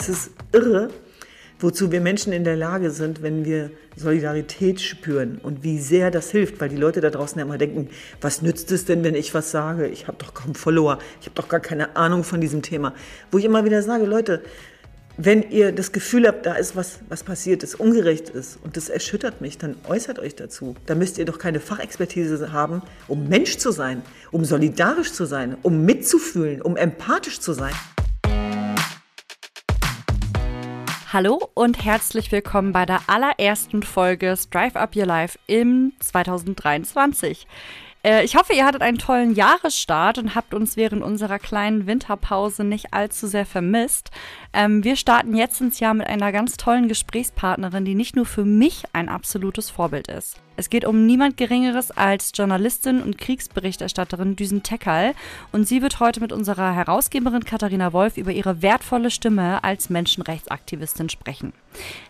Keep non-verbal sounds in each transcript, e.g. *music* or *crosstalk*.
Es ist irre, wozu wir Menschen in der Lage sind, wenn wir Solidarität spüren und wie sehr das hilft, weil die Leute da draußen ja immer denken, was nützt es denn, wenn ich was sage? Ich habe doch kaum Follower, ich habe doch gar keine Ahnung von diesem Thema. Wo ich immer wieder sage, Leute, wenn ihr das Gefühl habt, da ist was, was passiert ist, ungerecht ist und das erschüttert mich, dann äußert euch dazu. Da müsst ihr doch keine Fachexpertise haben, um Mensch zu sein, um solidarisch zu sein, um mitzufühlen, um empathisch zu sein. Hallo und herzlich willkommen bei der allerersten Folge Strive Up Your Life im 2023. Äh, ich hoffe, ihr hattet einen tollen Jahresstart und habt uns während unserer kleinen Winterpause nicht allzu sehr vermisst. Ähm, wir starten jetzt ins Jahr mit einer ganz tollen Gesprächspartnerin, die nicht nur für mich ein absolutes Vorbild ist. Es geht um niemand Geringeres als Journalistin und Kriegsberichterstatterin Düsen Teckal und sie wird heute mit unserer Herausgeberin Katharina Wolf über ihre wertvolle Stimme als Menschenrechtsaktivistin sprechen.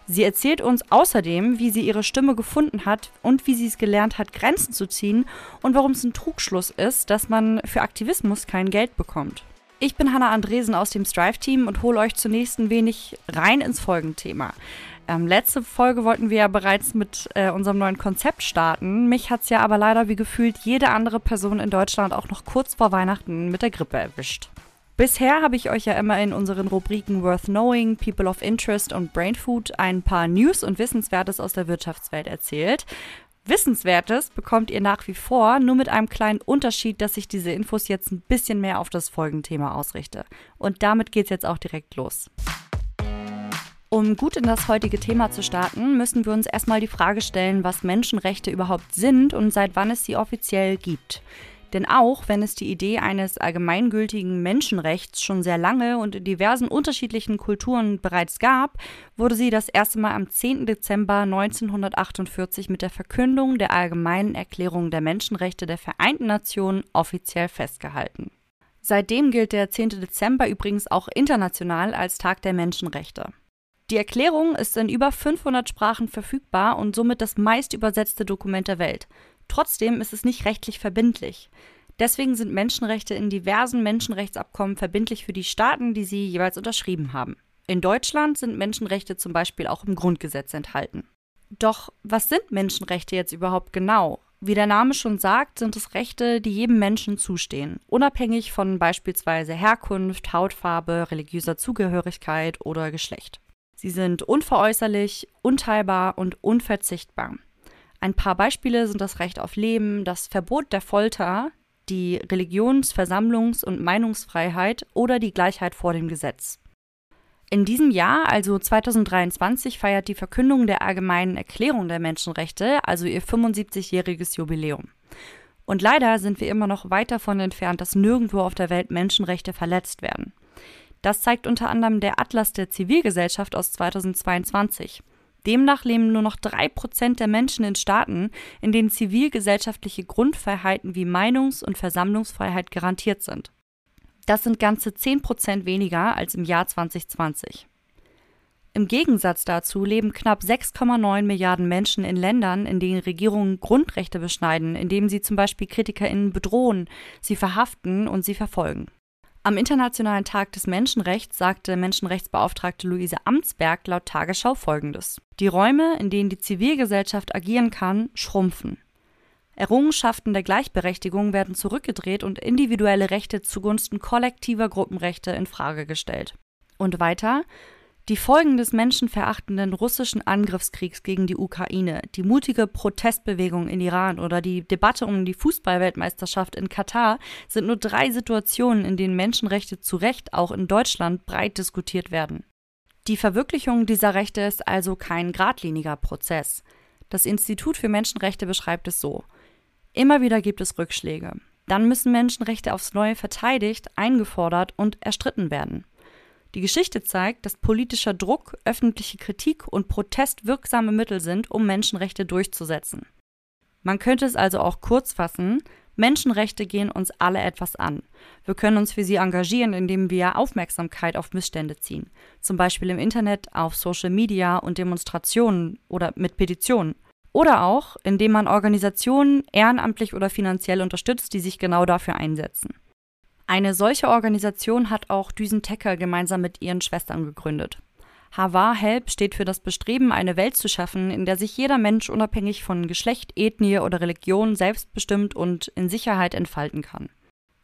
Sie erzählt uns außerdem, wie sie ihre Stimme gefunden hat und wie sie es gelernt hat, Grenzen zu ziehen und warum es ein Trugschluss ist, dass man für Aktivismus kein Geld bekommt. Ich bin Hanna Andresen aus dem Strive-Team und hole euch zunächst ein wenig rein ins Folgenthema. Ähm, letzte Folge wollten wir ja bereits mit äh, unserem neuen Konzept starten. Mich hat es ja aber leider wie gefühlt jede andere Person in Deutschland auch noch kurz vor Weihnachten mit der Grippe erwischt. Bisher habe ich euch ja immer in unseren Rubriken Worth Knowing, People of Interest und Brain Food ein paar News und Wissenswertes aus der Wirtschaftswelt erzählt. Wissenswertes bekommt ihr nach wie vor, nur mit einem kleinen Unterschied, dass ich diese Infos jetzt ein bisschen mehr auf das Folgenthema ausrichte. Und damit geht's jetzt auch direkt los. Um gut in das heutige Thema zu starten, müssen wir uns erstmal die Frage stellen, was Menschenrechte überhaupt sind und seit wann es sie offiziell gibt. Denn auch wenn es die Idee eines allgemeingültigen Menschenrechts schon sehr lange und in diversen unterschiedlichen Kulturen bereits gab, wurde sie das erste Mal am 10. Dezember 1948 mit der Verkündung der Allgemeinen Erklärung der Menschenrechte der Vereinten Nationen offiziell festgehalten. Seitdem gilt der 10. Dezember übrigens auch international als Tag der Menschenrechte. Die Erklärung ist in über 500 Sprachen verfügbar und somit das meist übersetzte Dokument der Welt. Trotzdem ist es nicht rechtlich verbindlich. Deswegen sind Menschenrechte in diversen Menschenrechtsabkommen verbindlich für die Staaten, die sie jeweils unterschrieben haben. In Deutschland sind Menschenrechte zum Beispiel auch im Grundgesetz enthalten. Doch was sind Menschenrechte jetzt überhaupt genau? Wie der Name schon sagt, sind es Rechte, die jedem Menschen zustehen, unabhängig von beispielsweise Herkunft, Hautfarbe, religiöser Zugehörigkeit oder Geschlecht. Sie sind unveräußerlich, unteilbar und unverzichtbar. Ein paar Beispiele sind das Recht auf Leben, das Verbot der Folter, die Religions-, Versammlungs- und Meinungsfreiheit oder die Gleichheit vor dem Gesetz. In diesem Jahr, also 2023, feiert die Verkündung der Allgemeinen Erklärung der Menschenrechte, also ihr 75-jähriges Jubiläum. Und leider sind wir immer noch weit davon entfernt, dass nirgendwo auf der Welt Menschenrechte verletzt werden. Das zeigt unter anderem der Atlas der Zivilgesellschaft aus 2022. Demnach leben nur noch drei Prozent der Menschen in Staaten, in denen zivilgesellschaftliche Grundfreiheiten wie Meinungs- und Versammlungsfreiheit garantiert sind. Das sind ganze zehn Prozent weniger als im Jahr 2020. Im Gegensatz dazu leben knapp 6,9 Milliarden Menschen in Ländern, in denen Regierungen Grundrechte beschneiden, indem sie zum Beispiel KritikerInnen bedrohen, sie verhaften und sie verfolgen. Am Internationalen Tag des Menschenrechts sagte Menschenrechtsbeauftragte Luise Amtsberg laut Tagesschau folgendes: Die Räume, in denen die Zivilgesellschaft agieren kann, schrumpfen. Errungenschaften der Gleichberechtigung werden zurückgedreht und individuelle Rechte zugunsten kollektiver Gruppenrechte in Frage gestellt. Und weiter die Folgen des menschenverachtenden russischen Angriffskriegs gegen die Ukraine, die mutige Protestbewegung in Iran oder die Debatte um die Fußballweltmeisterschaft in Katar sind nur drei Situationen, in denen Menschenrechte zu Recht auch in Deutschland breit diskutiert werden. Die Verwirklichung dieser Rechte ist also kein geradliniger Prozess. Das Institut für Menschenrechte beschreibt es so. Immer wieder gibt es Rückschläge. Dann müssen Menschenrechte aufs Neue verteidigt, eingefordert und erstritten werden. Die Geschichte zeigt, dass politischer Druck, öffentliche Kritik und Protest wirksame Mittel sind, um Menschenrechte durchzusetzen. Man könnte es also auch kurz fassen, Menschenrechte gehen uns alle etwas an. Wir können uns für sie engagieren, indem wir Aufmerksamkeit auf Missstände ziehen, zum Beispiel im Internet, auf Social Media und Demonstrationen oder mit Petitionen. Oder auch, indem man Organisationen ehrenamtlich oder finanziell unterstützt, die sich genau dafür einsetzen. Eine solche Organisation hat auch Düsen Tecker gemeinsam mit ihren Schwestern gegründet. Havar Help steht für das Bestreben, eine Welt zu schaffen, in der sich jeder Mensch unabhängig von Geschlecht, Ethnie oder Religion selbstbestimmt und in Sicherheit entfalten kann.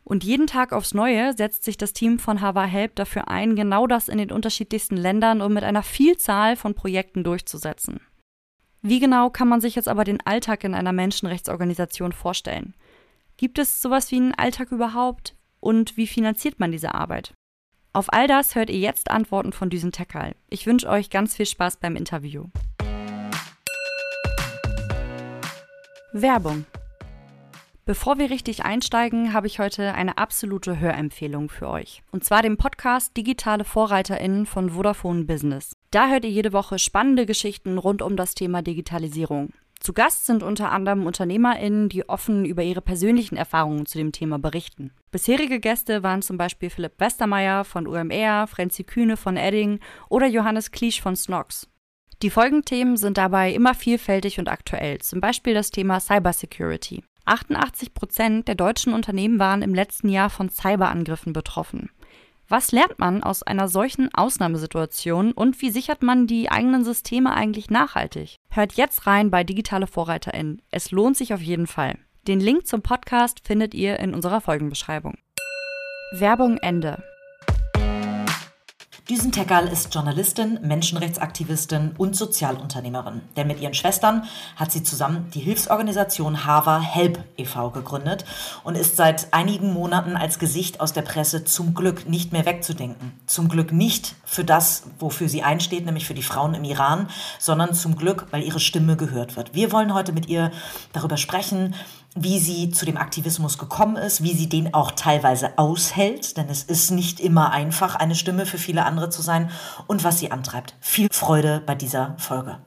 Und jeden Tag aufs Neue setzt sich das Team von Havar Help dafür ein, genau das in den unterschiedlichsten Ländern und mit einer Vielzahl von Projekten durchzusetzen. Wie genau kann man sich jetzt aber den Alltag in einer Menschenrechtsorganisation vorstellen? Gibt es sowas wie einen Alltag überhaupt? Und wie finanziert man diese Arbeit? Auf all das hört ihr jetzt Antworten von Düsen Tekal. Ich wünsche euch ganz viel Spaß beim Interview. Werbung. Bevor wir richtig einsteigen, habe ich heute eine absolute Hörempfehlung für euch. Und zwar den Podcast Digitale VorreiterInnen von Vodafone Business. Da hört ihr jede Woche spannende Geschichten rund um das Thema Digitalisierung. Zu Gast sind unter anderem UnternehmerInnen, die offen über ihre persönlichen Erfahrungen zu dem Thema berichten. Bisherige Gäste waren zum Beispiel Philipp Westermeier von UMR, Frenzi Kühne von Edding oder Johannes Kliesch von Snox. Die Folgenthemen sind dabei immer vielfältig und aktuell, zum Beispiel das Thema Cybersecurity. 88 Prozent der deutschen Unternehmen waren im letzten Jahr von Cyberangriffen betroffen. Was lernt man aus einer solchen Ausnahmesituation und wie sichert man die eigenen Systeme eigentlich nachhaltig? Hört jetzt rein bei Digitale VorreiterInnen. Es lohnt sich auf jeden Fall. Den Link zum Podcast findet ihr in unserer Folgenbeschreibung. Werbung Ende. Düsen Teckerl ist Journalistin, Menschenrechtsaktivistin und Sozialunternehmerin. Denn mit ihren Schwestern hat sie zusammen die Hilfsorganisation Hava Help e.V. gegründet und ist seit einigen Monaten als Gesicht aus der Presse zum Glück nicht mehr wegzudenken. Zum Glück nicht für das, wofür sie einsteht, nämlich für die Frauen im Iran, sondern zum Glück, weil ihre Stimme gehört wird. Wir wollen heute mit ihr darüber sprechen, wie sie zu dem Aktivismus gekommen ist, wie sie den auch teilweise aushält, denn es ist nicht immer einfach, eine Stimme für viele andere zu sein und was sie antreibt. Viel Freude bei dieser Folge.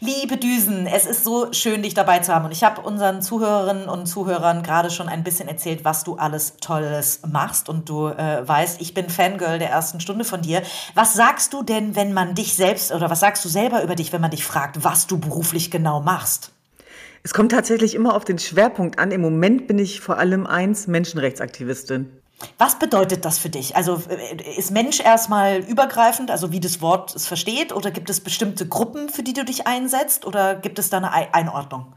Liebe Düsen, es ist so schön, dich dabei zu haben. Und ich habe unseren Zuhörerinnen und Zuhörern gerade schon ein bisschen erzählt, was du alles Tolles machst. Und du äh, weißt, ich bin Fangirl der ersten Stunde von dir. Was sagst du denn, wenn man dich selbst oder was sagst du selber über dich, wenn man dich fragt, was du beruflich genau machst? Es kommt tatsächlich immer auf den Schwerpunkt an. Im Moment bin ich vor allem eins Menschenrechtsaktivistin. Was bedeutet das für dich? Also äh, ist Mensch erstmal übergreifend, also wie das Wort es versteht, oder gibt es bestimmte Gruppen, für die du dich einsetzt, oder gibt es da eine Einordnung?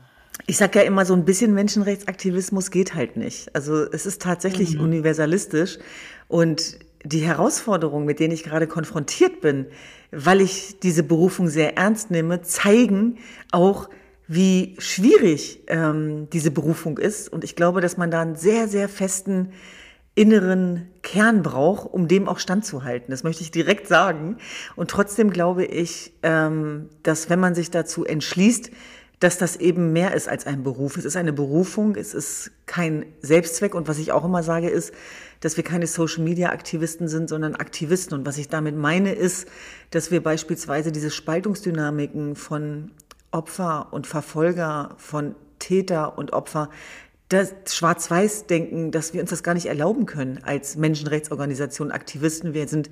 Ich sage ja immer, so ein bisschen Menschenrechtsaktivismus geht halt nicht. Also es ist tatsächlich mhm. universalistisch und die Herausforderungen, mit denen ich gerade konfrontiert bin, weil ich diese Berufung sehr ernst nehme, zeigen auch, wie schwierig ähm, diese Berufung ist. Und ich glaube, dass man da einen sehr, sehr festen inneren Kern braucht, um dem auch standzuhalten. Das möchte ich direkt sagen. Und trotzdem glaube ich, ähm, dass wenn man sich dazu entschließt, dass das eben mehr ist als ein Beruf. Es ist eine Berufung, es ist kein Selbstzweck. Und was ich auch immer sage, ist, dass wir keine Social-Media-Aktivisten sind, sondern Aktivisten. Und was ich damit meine, ist, dass wir beispielsweise diese Spaltungsdynamiken von Opfer und Verfolger, von Täter und Opfer, das Schwarz-Weiß-Denken, dass wir uns das gar nicht erlauben können als Menschenrechtsorganisation, Aktivisten. Wir sind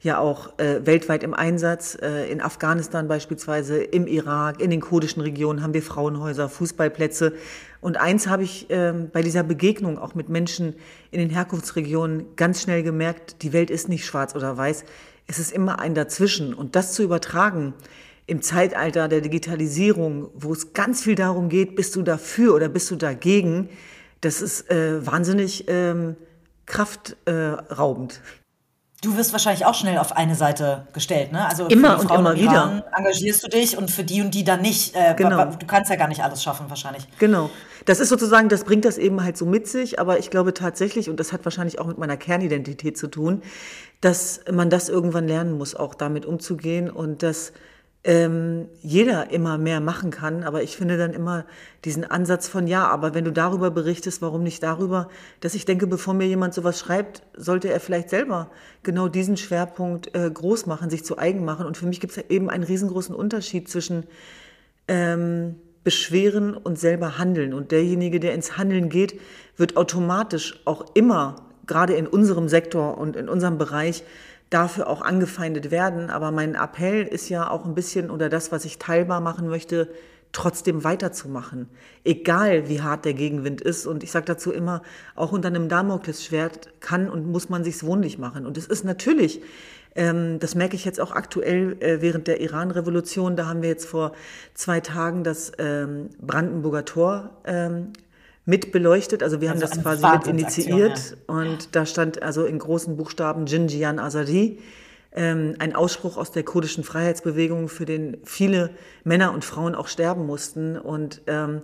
ja auch äh, weltweit im Einsatz. Äh, in Afghanistan beispielsweise, im Irak, in den kurdischen Regionen haben wir Frauenhäuser, Fußballplätze. Und eins habe ich äh, bei dieser Begegnung auch mit Menschen in den Herkunftsregionen ganz schnell gemerkt, die Welt ist nicht schwarz oder weiß. Es ist immer ein Dazwischen. Und das zu übertragen im Zeitalter der Digitalisierung, wo es ganz viel darum geht, bist du dafür oder bist du dagegen, das ist äh, wahnsinnig ähm, kraftraubend. Du wirst wahrscheinlich auch schnell auf eine Seite gestellt, ne? Also immer und immer wieder engagierst du dich und für die und die dann nicht. Äh, genau. Du kannst ja gar nicht alles schaffen wahrscheinlich. Genau. Das ist sozusagen, das bringt das eben halt so mit sich, aber ich glaube tatsächlich, und das hat wahrscheinlich auch mit meiner Kernidentität zu tun, dass man das irgendwann lernen muss, auch damit umzugehen und dass ähm, jeder immer mehr machen kann. Aber ich finde dann immer diesen Ansatz von, ja, aber wenn du darüber berichtest, warum nicht darüber, dass ich denke, bevor mir jemand sowas schreibt, sollte er vielleicht selber genau diesen Schwerpunkt äh, groß machen, sich zu eigen machen. Und für mich gibt es eben einen riesengroßen Unterschied zwischen ähm, beschweren und selber handeln. Und derjenige, der ins Handeln geht, wird automatisch auch immer, gerade in unserem Sektor und in unserem Bereich, dafür auch angefeindet werden. Aber mein Appell ist ja auch ein bisschen, oder das, was ich teilbar machen möchte, trotzdem weiterzumachen, egal wie hart der Gegenwind ist. Und ich sage dazu immer, auch unter einem Damoklesschwert kann und muss man sich's wohnlich machen. Und es ist natürlich, ähm, das merke ich jetzt auch aktuell äh, während der Iran-Revolution, da haben wir jetzt vor zwei Tagen das ähm, Brandenburger Tor ähm, mit beleuchtet. Also wir haben also das quasi mit initiiert ja. und da stand also in großen Buchstaben Jinjian Azadi ähm, ein Ausspruch aus der kurdischen Freiheitsbewegung, für den viele Männer und Frauen auch sterben mussten und ähm,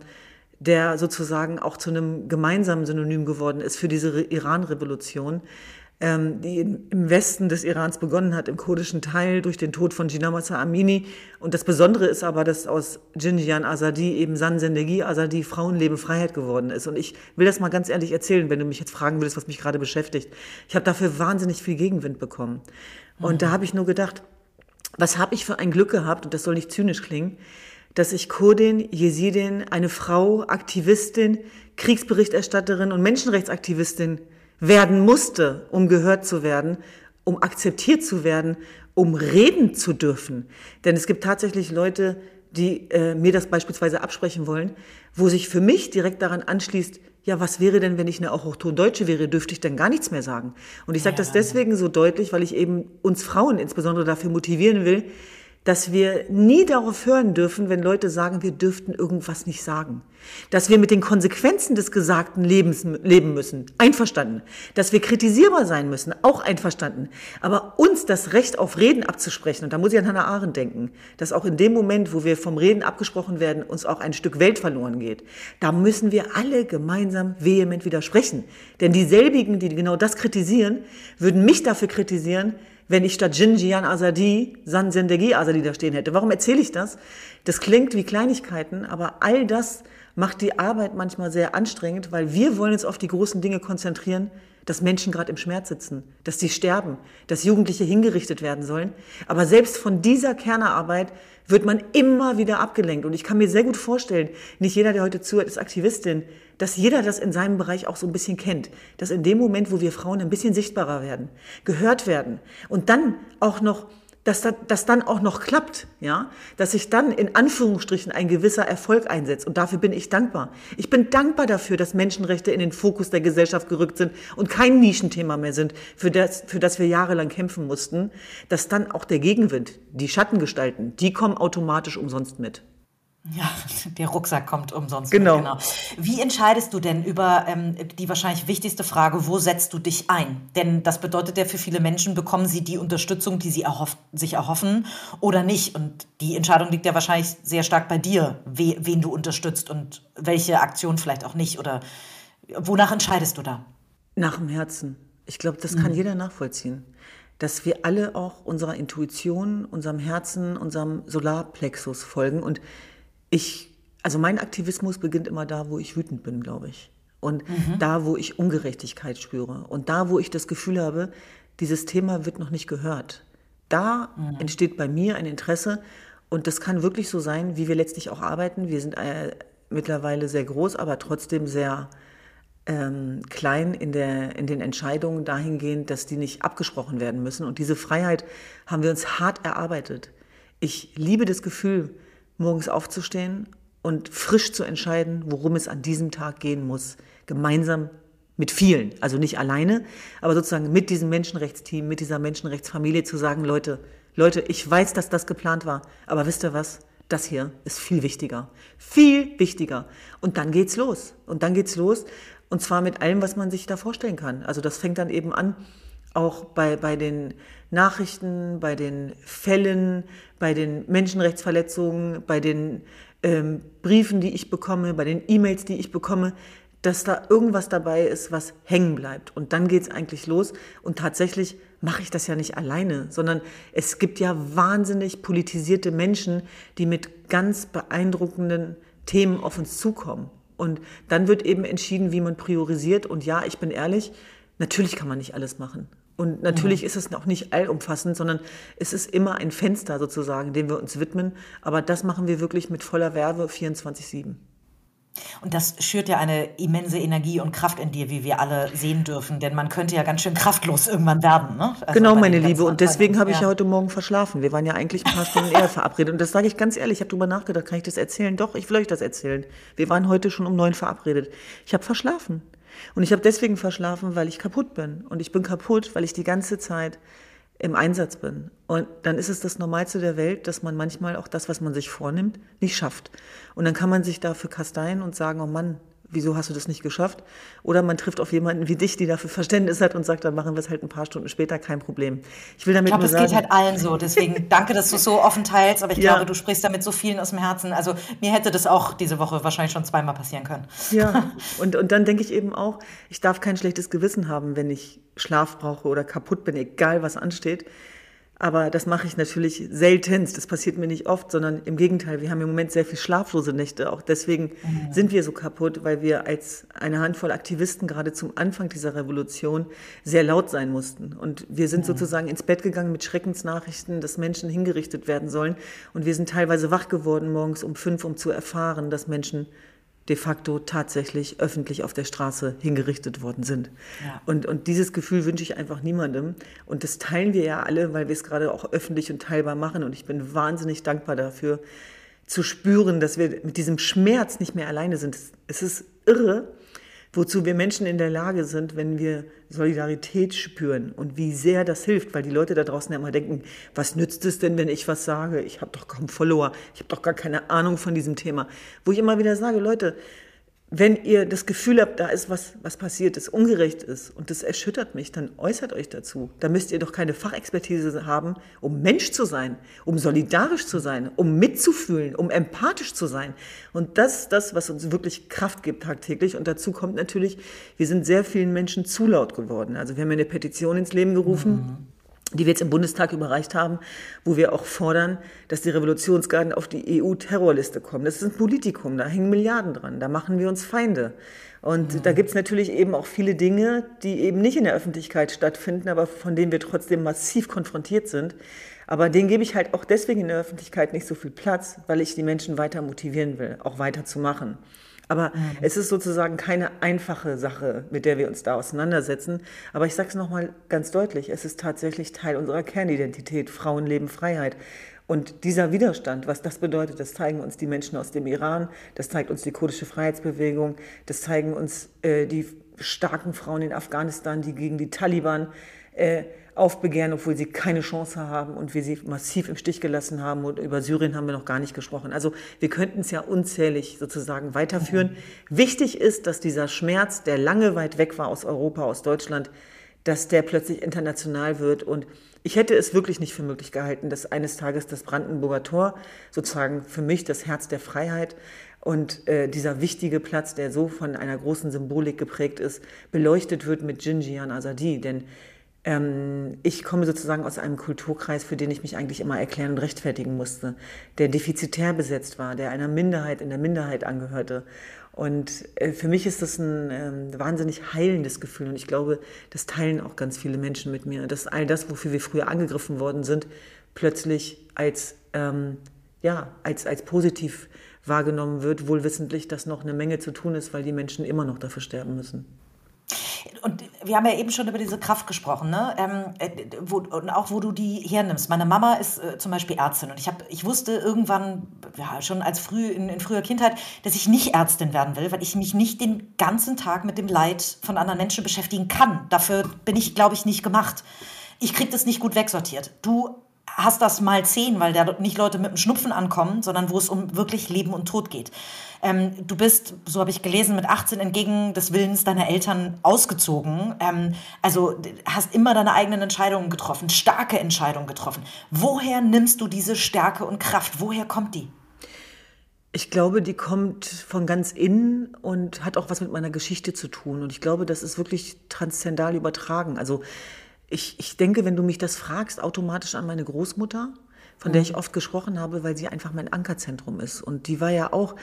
der sozusagen auch zu einem gemeinsamen Synonym geworden ist für diese Iran-Revolution, die im Westen des Irans begonnen hat, im kurdischen Teil durch den Tod von Massa Amini. Und das Besondere ist aber, dass aus Jinjian Azadi eben San Sendegi Azadi Frauenleben Freiheit geworden ist. Und ich will das mal ganz ehrlich erzählen, wenn du mich jetzt fragen würdest, was mich gerade beschäftigt. Ich habe dafür wahnsinnig viel Gegenwind bekommen. Und da habe ich nur gedacht, was habe ich für ein Glück gehabt, und das soll nicht zynisch klingen, dass ich Kurdin, Jesidin, eine Frau, Aktivistin, Kriegsberichterstatterin und Menschenrechtsaktivistin werden musste, um gehört zu werden, um akzeptiert zu werden, um reden zu dürfen. Denn es gibt tatsächlich Leute, die äh, mir das beispielsweise absprechen wollen, wo sich für mich direkt daran anschließt, ja, was wäre denn, wenn ich eine auch Deutsche wäre, dürfte ich dann gar nichts mehr sagen. Und ich sage ja, das deswegen so deutlich, weil ich eben uns Frauen insbesondere dafür motivieren will, dass wir nie darauf hören dürfen, wenn Leute sagen, wir dürften irgendwas nicht sagen. Dass wir mit den Konsequenzen des Gesagten Lebens, leben müssen. Einverstanden. Dass wir kritisierbar sein müssen. Auch einverstanden. Aber uns das Recht auf Reden abzusprechen, und da muss ich an Hannah Arendt denken, dass auch in dem Moment, wo wir vom Reden abgesprochen werden, uns auch ein Stück Welt verloren geht. Da müssen wir alle gemeinsam vehement widersprechen. Denn dieselbigen, die genau das kritisieren, würden mich dafür kritisieren, wenn ich statt Jinjian Azadi San Sendegi Azadi da stehen hätte. Warum erzähle ich das? Das klingt wie Kleinigkeiten, aber all das macht die Arbeit manchmal sehr anstrengend, weil wir wollen uns auf die großen Dinge konzentrieren, dass Menschen gerade im Schmerz sitzen, dass sie sterben, dass Jugendliche hingerichtet werden sollen. Aber selbst von dieser Kernarbeit wird man immer wieder abgelenkt. Und ich kann mir sehr gut vorstellen, nicht jeder, der heute zuhört, ist Aktivistin, dass jeder das in seinem Bereich auch so ein bisschen kennt. Dass in dem Moment, wo wir Frauen ein bisschen sichtbarer werden, gehört werden und dann auch noch dass das dann auch noch klappt, ja, dass sich dann in Anführungsstrichen ein gewisser Erfolg einsetzt. Und dafür bin ich dankbar. Ich bin dankbar dafür, dass Menschenrechte in den Fokus der Gesellschaft gerückt sind und kein Nischenthema mehr sind, für das, für das wir jahrelang kämpfen mussten, dass dann auch der Gegenwind, die Schattengestalten, die kommen automatisch umsonst mit. Ja, der Rucksack kommt umsonst. Genau. genau. Wie entscheidest du denn über ähm, die wahrscheinlich wichtigste Frage, wo setzt du dich ein? Denn das bedeutet ja für viele Menschen, bekommen sie die Unterstützung, die sie erhoff sich erhoffen oder nicht? Und die Entscheidung liegt ja wahrscheinlich sehr stark bei dir, we wen du unterstützt und welche Aktion vielleicht auch nicht. Oder wonach entscheidest du da? Nach dem Herzen. Ich glaube, das kann mhm. jeder nachvollziehen. Dass wir alle auch unserer Intuition, unserem Herzen, unserem Solarplexus folgen und ich, also mein Aktivismus beginnt immer da, wo ich wütend bin, glaube ich. Und mhm. da, wo ich Ungerechtigkeit spüre. Und da, wo ich das Gefühl habe, dieses Thema wird noch nicht gehört. Da mhm. entsteht bei mir ein Interesse. Und das kann wirklich so sein, wie wir letztlich auch arbeiten. Wir sind äh, mittlerweile sehr groß, aber trotzdem sehr ähm, klein in, der, in den Entscheidungen dahingehend, dass die nicht abgesprochen werden müssen. Und diese Freiheit haben wir uns hart erarbeitet. Ich liebe das Gefühl, morgens aufzustehen und frisch zu entscheiden, worum es an diesem Tag gehen muss, gemeinsam mit vielen, also nicht alleine, aber sozusagen mit diesem Menschenrechtsteam, mit dieser Menschenrechtsfamilie zu sagen, Leute, Leute, ich weiß, dass das geplant war, aber wisst ihr was? Das hier ist viel wichtiger. Viel wichtiger. Und dann geht's los. Und dann geht's los. Und zwar mit allem, was man sich da vorstellen kann. Also das fängt dann eben an, auch bei, bei den Nachrichten, bei den Fällen, bei den Menschenrechtsverletzungen, bei den ähm, Briefen, die ich bekomme, bei den E-Mails, die ich bekomme, dass da irgendwas dabei ist, was hängen bleibt. Und dann geht es eigentlich los. Und tatsächlich mache ich das ja nicht alleine, sondern es gibt ja wahnsinnig politisierte Menschen, die mit ganz beeindruckenden Themen auf uns zukommen. Und dann wird eben entschieden, wie man priorisiert. Und ja, ich bin ehrlich, natürlich kann man nicht alles machen. Und natürlich mhm. ist es auch nicht allumfassend, sondern es ist immer ein Fenster sozusagen, dem wir uns widmen. Aber das machen wir wirklich mit voller Werbe 24-7. Und das schürt ja eine immense Energie und Kraft in dir, wie wir alle sehen dürfen. Denn man könnte ja ganz schön kraftlos irgendwann werden. Ne? Also genau, meine Liebe. Und deswegen habe ich ja. heute Morgen verschlafen. Wir waren ja eigentlich ein paar Stunden eher verabredet. Und das sage ich ganz ehrlich. Ich habe darüber nachgedacht, kann ich das erzählen? Doch, ich will euch das erzählen. Wir waren heute schon um neun verabredet. Ich habe verschlafen. Und ich habe deswegen verschlafen, weil ich kaputt bin. Und ich bin kaputt, weil ich die ganze Zeit im Einsatz bin. Und dann ist es das Normalste der Welt, dass man manchmal auch das, was man sich vornimmt, nicht schafft. Und dann kann man sich dafür kasteien und sagen, oh Mann, wieso hast du das nicht geschafft? Oder man trifft auf jemanden wie dich, die dafür Verständnis hat und sagt, dann machen wir es halt ein paar Stunden später, kein Problem. Ich will damit ich glaube, sagen, geht halt allen so. Deswegen *laughs* danke, dass du so offen teilst. Aber ich ja. glaube, du sprichst damit so vielen aus dem Herzen. Also mir hätte das auch diese Woche wahrscheinlich schon zweimal passieren können. Ja, *laughs* und, und dann denke ich eben auch, ich darf kein schlechtes Gewissen haben, wenn ich Schlaf brauche oder kaputt bin, egal was ansteht. Aber das mache ich natürlich seltenst. Das passiert mir nicht oft, sondern im Gegenteil. Wir haben im Moment sehr viel schlaflose Nächte. Auch deswegen mhm. sind wir so kaputt, weil wir als eine Handvoll Aktivisten gerade zum Anfang dieser Revolution sehr laut sein mussten. Und wir sind mhm. sozusagen ins Bett gegangen mit Schreckensnachrichten, dass Menschen hingerichtet werden sollen. Und wir sind teilweise wach geworden morgens um fünf, um zu erfahren, dass Menschen de facto tatsächlich öffentlich auf der Straße hingerichtet worden sind. Ja. Und, und dieses Gefühl wünsche ich einfach niemandem. Und das teilen wir ja alle, weil wir es gerade auch öffentlich und teilbar machen. Und ich bin wahnsinnig dankbar dafür, zu spüren, dass wir mit diesem Schmerz nicht mehr alleine sind. Es ist irre, wozu wir Menschen in der Lage sind, wenn wir Solidarität spüren und wie sehr das hilft, weil die Leute da draußen ja immer denken, was nützt es denn, wenn ich was sage? Ich habe doch kaum Follower, ich habe doch gar keine Ahnung von diesem Thema. Wo ich immer wieder sage, Leute, wenn ihr das Gefühl habt, da ist was, was passiert, das ungerecht ist und das erschüttert mich, dann äußert euch dazu. Da müsst ihr doch keine Fachexpertise haben, um Mensch zu sein, um solidarisch zu sein, um mitzufühlen, um empathisch zu sein. Und das ist das, was uns wirklich Kraft gibt tagtäglich. Und dazu kommt natürlich, wir sind sehr vielen Menschen zu laut geworden. Also wir haben eine Petition ins Leben gerufen. Mhm die wir jetzt im Bundestag überreicht haben, wo wir auch fordern, dass die Revolutionsgarden auf die EU-Terrorliste kommen. Das ist ein Politikum, da hängen Milliarden dran, da machen wir uns Feinde. Und mhm. da gibt es natürlich eben auch viele Dinge, die eben nicht in der Öffentlichkeit stattfinden, aber von denen wir trotzdem massiv konfrontiert sind. Aber denen gebe ich halt auch deswegen in der Öffentlichkeit nicht so viel Platz, weil ich die Menschen weiter motivieren will, auch weiter zu machen. Aber mhm. es ist sozusagen keine einfache Sache, mit der wir uns da auseinandersetzen. Aber ich sage es nochmal ganz deutlich, es ist tatsächlich Teil unserer Kernidentität, Frauenleben, Freiheit. Und dieser Widerstand, was das bedeutet, das zeigen uns die Menschen aus dem Iran, das zeigt uns die kurdische Freiheitsbewegung, das zeigen uns äh, die starken Frauen in Afghanistan, die gegen die Taliban äh, aufbegehren, obwohl sie keine Chance haben und wir sie massiv im Stich gelassen haben. Und über Syrien haben wir noch gar nicht gesprochen. Also wir könnten es ja unzählig sozusagen weiterführen. Mhm. Wichtig ist, dass dieser Schmerz, der lange weit weg war aus Europa, aus Deutschland, dass der plötzlich international wird. Und ich hätte es wirklich nicht für möglich gehalten, dass eines Tages das Brandenburger Tor, sozusagen für mich das Herz der Freiheit, und äh, dieser wichtige Platz, der so von einer großen Symbolik geprägt ist, beleuchtet wird mit Jinjian Azadi. Denn ähm, ich komme sozusagen aus einem Kulturkreis, für den ich mich eigentlich immer erklären und rechtfertigen musste, der defizitär besetzt war, der einer Minderheit in der Minderheit angehörte. Und äh, für mich ist das ein ähm, wahnsinnig heilendes Gefühl und ich glaube, das teilen auch ganz viele Menschen mit mir, dass all das, wofür wir früher angegriffen worden sind, plötzlich als, ähm, ja, als, als positiv wahrgenommen wird, wohl wissentlich, dass noch eine Menge zu tun ist, weil die Menschen immer noch dafür sterben müssen. Und wir haben ja eben schon über diese Kraft gesprochen, ne? Ähm, äh, wo, und auch wo du die hernimmst. Meine Mama ist äh, zum Beispiel Ärztin und ich, hab, ich wusste irgendwann, ja, schon als früh in, in früher Kindheit, dass ich nicht Ärztin werden will, weil ich mich nicht den ganzen Tag mit dem Leid von anderen Menschen beschäftigen kann. Dafür bin ich, glaube ich, nicht gemacht. Ich kriege das nicht gut wegsortiert. Du hast das mal zehn, weil da nicht Leute mit dem Schnupfen ankommen, sondern wo es um wirklich Leben und Tod geht. Ähm, du bist, so habe ich gelesen, mit 18 entgegen des Willens deiner Eltern ausgezogen. Ähm, also hast immer deine eigenen Entscheidungen getroffen, starke Entscheidungen getroffen. Woher nimmst du diese Stärke und Kraft? Woher kommt die? Ich glaube, die kommt von ganz innen und hat auch was mit meiner Geschichte zu tun. Und ich glaube, das ist wirklich transzendal übertragen. Also ich, ich denke, wenn du mich das fragst, automatisch an meine Großmutter, von mhm. der ich oft gesprochen habe, weil sie einfach mein Ankerzentrum ist. Und die war ja auch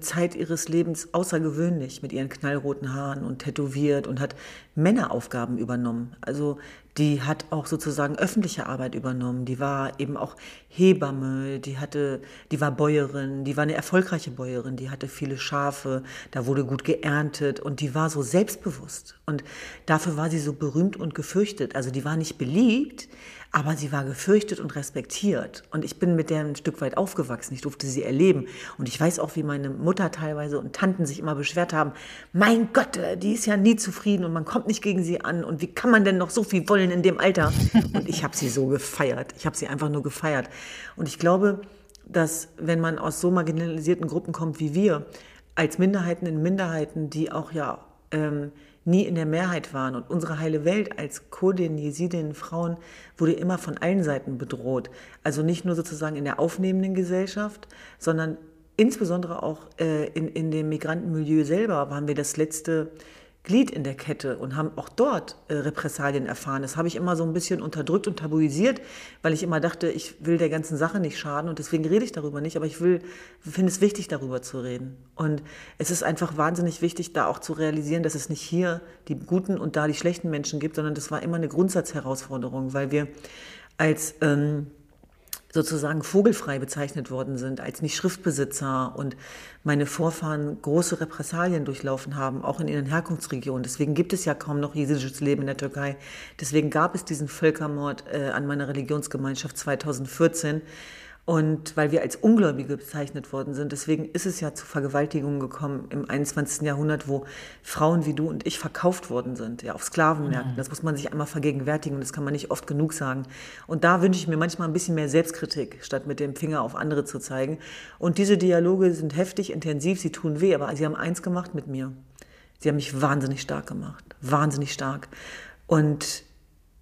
Zeit ihres Lebens außergewöhnlich mit ihren knallroten Haaren und tätowiert und hat Männeraufgaben übernommen. Also die hat auch sozusagen öffentliche Arbeit übernommen. Die war eben auch Hebamme, die hatte, die war Bäuerin, die war eine erfolgreiche Bäuerin, die hatte viele Schafe, da wurde gut geerntet und die war so selbstbewusst. Und dafür war sie so berühmt und gefürchtet. Also die war nicht beliebt, aber sie war gefürchtet und respektiert. Und ich bin mit der ein Stück weit aufgewachsen. Ich durfte sie erleben. Und ich weiß auch, wie meine Mutter teilweise und Tanten sich immer beschwert haben. Mein Gott, die ist ja nie zufrieden und man kommt nicht gegen sie an. Und wie kann man denn noch so viel wollen in dem Alter? *laughs* Und ich habe sie so gefeiert. Ich habe sie einfach nur gefeiert. Und ich glaube, dass wenn man aus so marginalisierten Gruppen kommt wie wir, als Minderheiten in Minderheiten, die auch ja ähm, nie in der Mehrheit waren. Und unsere heile Welt als Kurdin, Jesidinnen, Frauen wurde immer von allen Seiten bedroht. Also nicht nur sozusagen in der aufnehmenden Gesellschaft, sondern insbesondere auch äh, in, in dem Migrantenmilieu selber waren wir das letzte Glied in der Kette und haben auch dort äh, Repressalien erfahren. Das habe ich immer so ein bisschen unterdrückt und tabuisiert, weil ich immer dachte, ich will der ganzen Sache nicht schaden und deswegen rede ich darüber nicht, aber ich will, finde es wichtig, darüber zu reden. Und es ist einfach wahnsinnig wichtig, da auch zu realisieren, dass es nicht hier die guten und da die schlechten Menschen gibt, sondern das war immer eine Grundsatzherausforderung, weil wir als ähm, sozusagen vogelfrei bezeichnet worden sind, als nicht Schriftbesitzer und meine Vorfahren große Repressalien durchlaufen haben, auch in ihren Herkunftsregionen. Deswegen gibt es ja kaum noch jesidisches Leben in der Türkei. Deswegen gab es diesen Völkermord äh, an meiner Religionsgemeinschaft 2014 und weil wir als Ungläubige bezeichnet worden sind, deswegen ist es ja zu Vergewaltigungen gekommen im 21. Jahrhundert, wo Frauen wie du und ich verkauft worden sind, ja, auf Sklavenmärkten. Mhm. Das muss man sich einmal vergegenwärtigen und das kann man nicht oft genug sagen. Und da wünsche ich mir manchmal ein bisschen mehr Selbstkritik, statt mit dem Finger auf andere zu zeigen. Und diese Dialoge sind heftig, intensiv, sie tun weh, aber sie haben eins gemacht mit mir. Sie haben mich wahnsinnig stark gemacht, wahnsinnig stark. Und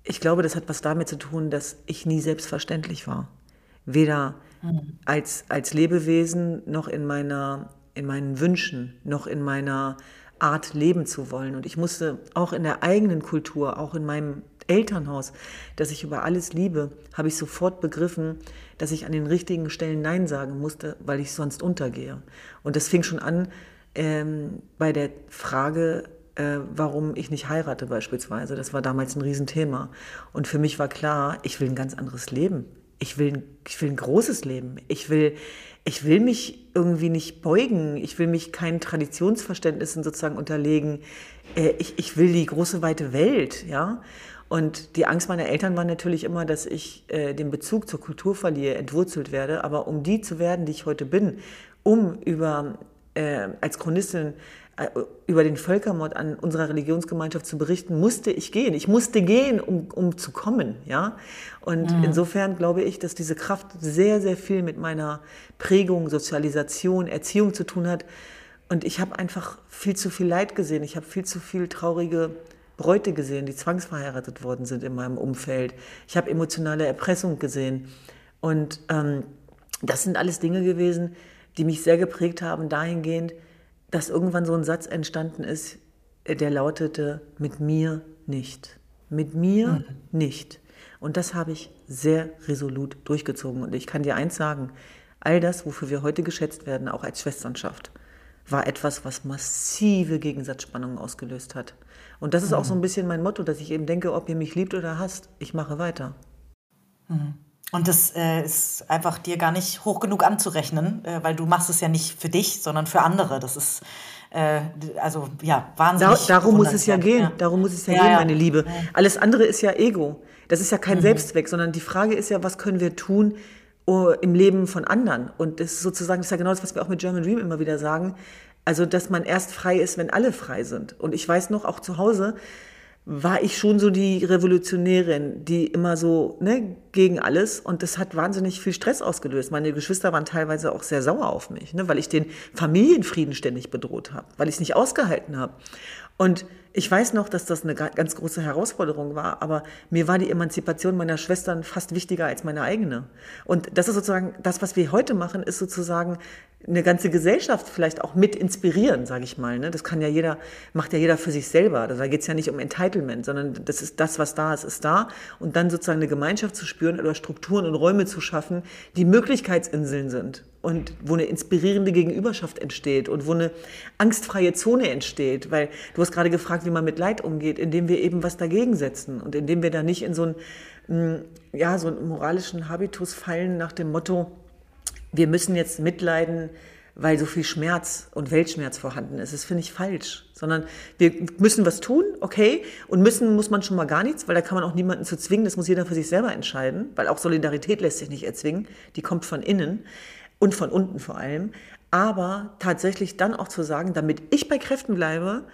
ich glaube, das hat was damit zu tun, dass ich nie selbstverständlich war weder mhm. als, als Lebewesen noch in, meiner, in meinen Wünschen, noch in meiner Art leben zu wollen. Und ich musste auch in der eigenen Kultur, auch in meinem Elternhaus, das ich über alles liebe, habe ich sofort begriffen, dass ich an den richtigen Stellen Nein sagen musste, weil ich sonst untergehe. Und das fing schon an ähm, bei der Frage, äh, warum ich nicht heirate beispielsweise. Das war damals ein Riesenthema. Und für mich war klar, ich will ein ganz anderes Leben ich will, ich will ein großes Leben. Ich will, ich will mich irgendwie nicht beugen. Ich will mich keinen Traditionsverständnissen sozusagen unterlegen. Äh, ich, ich will die große weite Welt, ja. Und die Angst meiner Eltern war natürlich immer, dass ich äh, den Bezug zur Kultur verliere, entwurzelt werde. Aber um die zu werden, die ich heute bin, um über äh, als Chronistin über den Völkermord an unserer Religionsgemeinschaft zu berichten, musste ich gehen. Ich musste gehen, um, um zu kommen, ja. Und mhm. insofern glaube ich, dass diese Kraft sehr, sehr viel mit meiner Prägung, Sozialisation, Erziehung zu tun hat. Und ich habe einfach viel zu viel Leid gesehen. Ich habe viel zu viel traurige Bräute gesehen, die zwangsverheiratet worden sind in meinem Umfeld. Ich habe emotionale Erpressung gesehen. Und ähm, das sind alles Dinge gewesen, die mich sehr geprägt haben, dahingehend, dass irgendwann so ein Satz entstanden ist, äh, der lautete, mit mir nicht. Mit mir mhm. nicht. Und das habe ich sehr resolut durchgezogen. Und ich kann dir eins sagen, all das, wofür wir heute geschätzt werden, auch als Schwesternschaft, war etwas, was massive Gegensatzspannungen ausgelöst hat. Und das ist mhm. auch so ein bisschen mein Motto, dass ich eben denke, ob ihr mich liebt oder hasst, ich mache weiter. Mhm. Und das äh, ist einfach dir gar nicht hoch genug anzurechnen, äh, weil du machst es ja nicht für dich, sondern für andere. Das ist äh, also ja wahnsinnig. Da, darum muss es ja gehen. Ja. Darum muss es ja, ja gehen, ja. meine Liebe. Alles andere ist ja Ego. Das ist ja kein mhm. Selbstzweck, sondern die Frage ist ja, was können wir tun uh, im Leben von anderen? Und das ist sozusagen, das ist ja genau das, was wir auch mit German Dream immer wieder sagen. Also, dass man erst frei ist, wenn alle frei sind. Und ich weiß noch, auch zu Hause, war ich schon so die Revolutionärin, die immer so ne, gegen alles und das hat wahnsinnig viel Stress ausgelöst. Meine Geschwister waren teilweise auch sehr sauer auf mich, ne, weil ich den Familienfrieden ständig bedroht habe, weil ich es nicht ausgehalten habe. Und ich weiß noch, dass das eine ganz große Herausforderung war, aber mir war die Emanzipation meiner Schwestern fast wichtiger als meine eigene. Und das ist sozusagen, das, was wir heute machen, ist sozusagen eine ganze Gesellschaft vielleicht auch mit inspirieren, sage ich mal. Ne? Das kann ja jeder, macht ja jeder für sich selber. Da geht es ja nicht um Entitlement, sondern das ist das, was da ist, ist da. Und dann sozusagen eine Gemeinschaft zu spüren oder Strukturen und Räume zu schaffen, die Möglichkeitsinseln sind und wo eine inspirierende Gegenüberschaft entsteht und wo eine angstfreie Zone entsteht. Weil du hast gerade gefragt, wie man mit Leid umgeht, indem wir eben was dagegen setzen und indem wir da nicht in so einen, mm, ja, so einen moralischen Habitus fallen nach dem Motto, wir müssen jetzt mitleiden, weil so viel Schmerz und Weltschmerz vorhanden ist. Das finde ich falsch. Sondern wir müssen was tun, okay. Und müssen muss man schon mal gar nichts, weil da kann man auch niemanden zu zwingen. Das muss jeder für sich selber entscheiden, weil auch Solidarität lässt sich nicht erzwingen. Die kommt von innen und von unten vor allem. Aber tatsächlich dann auch zu sagen, damit ich bei Kräften bleibe,